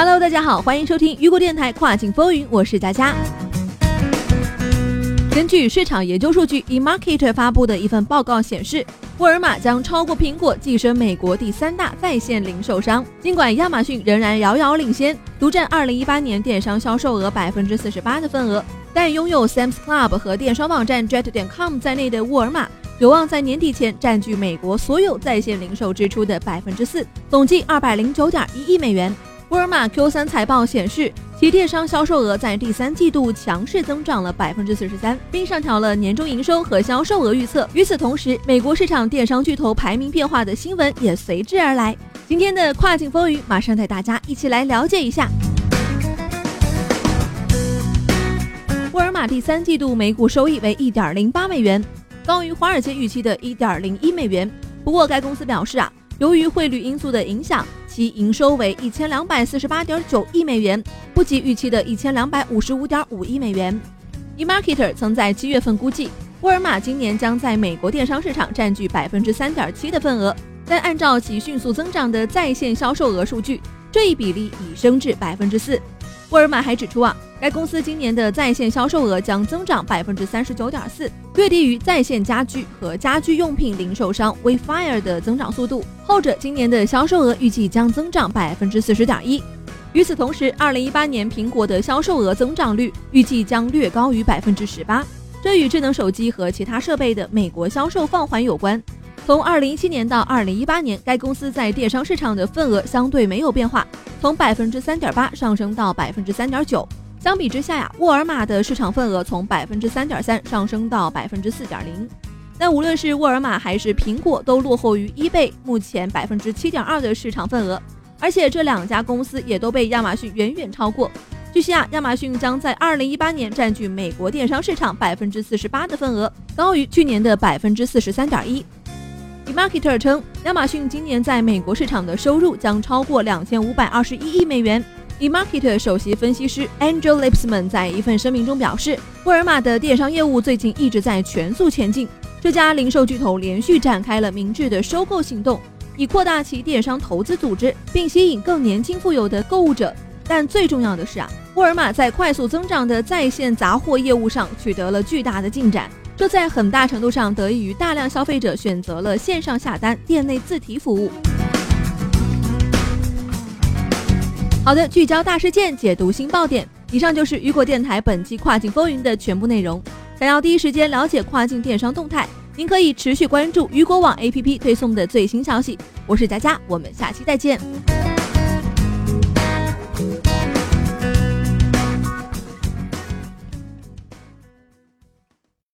Hello，大家好，欢迎收听雨果电台跨境风云，我是佳佳。根据市场研究数据 eMarketer 发布的一份报告显示，沃尔玛将超过苹果跻身美国第三大在线零售商。尽管亚马逊仍然遥遥领先，独占2018年电商销售额百分之四十八的份额，但拥有 Sam's Club 和电商网站 Jet.com 在内的沃尔玛，有望在年底前占据美国所有在线零售支出的百分之四，总计二百零九点一亿美元。沃尔玛 Q3 财报显示，其电商销售额在第三季度强势增长了百分之四十三，并上调了年终营收和销售额预测。与此同时，美国市场电商巨头排名变化的新闻也随之而来。今天的跨境风云，马上带大家一起来了解一下。沃尔玛第三季度每股收益为一点零八美元，高于华尔街预期的一点零一美元。不过，该公司表示啊，由于汇率因素的影响。其营收为一千两百四十八点九亿美元，不及预期的一千两百五十五点五亿美元。eMarketer 曾在七月份估计，沃尔玛今年将在美国电商市场占据百分之三点七的份额，但按照其迅速增长的在线销售额数据，这一比例已升至百分之四。沃尔玛还指出啊，该公司今年的在线销售额将增长百分之三十九点四，略低于在线家居和家居用品零售商 Wayfair 的增长速度。后者今年的销售额预计将增长百分之四十点一。与此同时，二零一八年苹果的销售额增长率预计将略高于百分之十八，这与智能手机和其他设备的美国销售放缓有关。从二零一七年到二零一八年，该公司在电商市场的份额相对没有变化。从百分之三点八上升到百分之三点九，相比之下呀，沃尔玛的市场份额从百分之三点三上升到百分之四点零。但无论是沃尔玛还是苹果，都落后于 eBay 目前百分之七点二的市场份额，而且这两家公司也都被亚马逊远远超过。据悉啊，亚马逊将在二零一八年占据美国电商市场百分之四十八的份额，高于去年的百分之四十三点一。eMarketer 称，亚马逊今年在美国市场的收入将超过两千五百二十一亿美元。eMarketer 首席分析师 Angel Lipsman 在一份声明中表示，沃尔玛的电商业务最近一直在全速前进。这家零售巨头连续展开了明智的收购行动，以扩大其电商投资组织，并吸引更年轻富有的购物者。但最重要的是啊，沃尔玛在快速增长的在线杂货业务上取得了巨大的进展。这在很大程度上得益于大量消费者选择了线上下单、店内自提服务。好的，聚焦大事件，解读新爆点。以上就是雨果电台本期跨境风云的全部内容。想要第一时间了解跨境电商动态，您可以持续关注雨果网 APP 推送的最新消息。我是佳佳，我们下期再见。